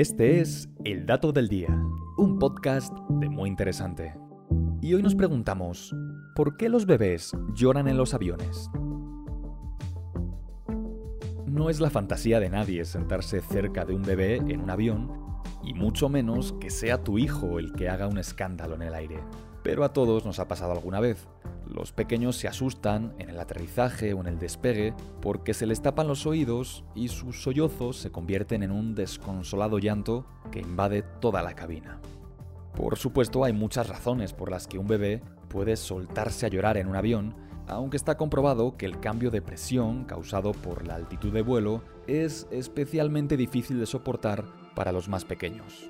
Este es El Dato del Día, un podcast de muy interesante. Y hoy nos preguntamos, ¿por qué los bebés lloran en los aviones? No es la fantasía de nadie sentarse cerca de un bebé en un avión, y mucho menos que sea tu hijo el que haga un escándalo en el aire. Pero a todos nos ha pasado alguna vez. Los pequeños se asustan en el aterrizaje o en el despegue porque se les tapan los oídos y sus sollozos se convierten en un desconsolado llanto que invade toda la cabina. Por supuesto, hay muchas razones por las que un bebé puede soltarse a llorar en un avión, aunque está comprobado que el cambio de presión causado por la altitud de vuelo es especialmente difícil de soportar para los más pequeños.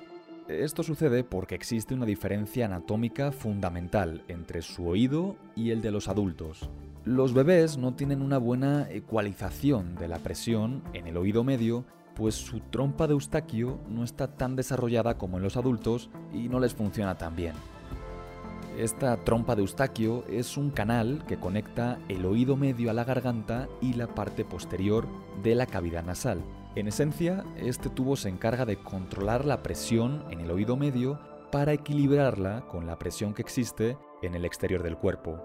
Esto sucede porque existe una diferencia anatómica fundamental entre su oído y el de los adultos. Los bebés no tienen una buena ecualización de la presión en el oído medio, pues su trompa de eustaquio no está tan desarrollada como en los adultos y no les funciona tan bien. Esta trompa de eustaquio es un canal que conecta el oído medio a la garganta y la parte posterior de la cavidad nasal. En esencia, este tubo se encarga de controlar la presión en el oído medio para equilibrarla con la presión que existe en el exterior del cuerpo.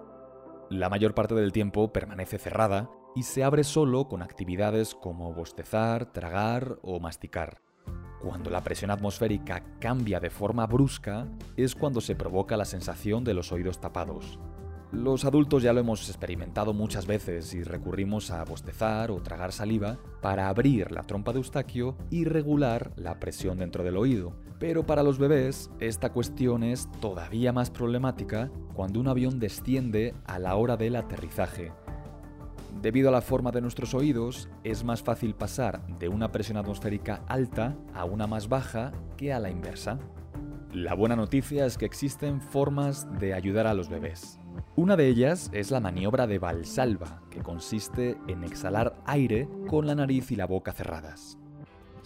La mayor parte del tiempo permanece cerrada y se abre solo con actividades como bostezar, tragar o masticar. Cuando la presión atmosférica cambia de forma brusca es cuando se provoca la sensación de los oídos tapados. Los adultos ya lo hemos experimentado muchas veces y recurrimos a bostezar o tragar saliva para abrir la trompa de eustaquio y regular la presión dentro del oído. Pero para los bebés esta cuestión es todavía más problemática cuando un avión desciende a la hora del aterrizaje. Debido a la forma de nuestros oídos, es más fácil pasar de una presión atmosférica alta a una más baja que a la inversa. La buena noticia es que existen formas de ayudar a los bebés. Una de ellas es la maniobra de Valsalva, que consiste en exhalar aire con la nariz y la boca cerradas.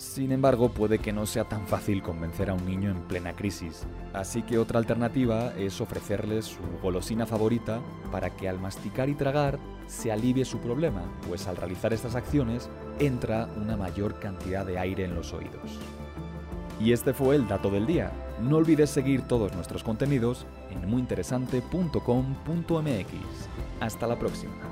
Sin embargo, puede que no sea tan fácil convencer a un niño en plena crisis, así que otra alternativa es ofrecerles su golosina favorita para que al masticar y tragar se alivie su problema, pues al realizar estas acciones entra una mayor cantidad de aire en los oídos. Y este fue el dato del día. No olvides seguir todos nuestros contenidos en muyinteresante.com.mx. Hasta la próxima.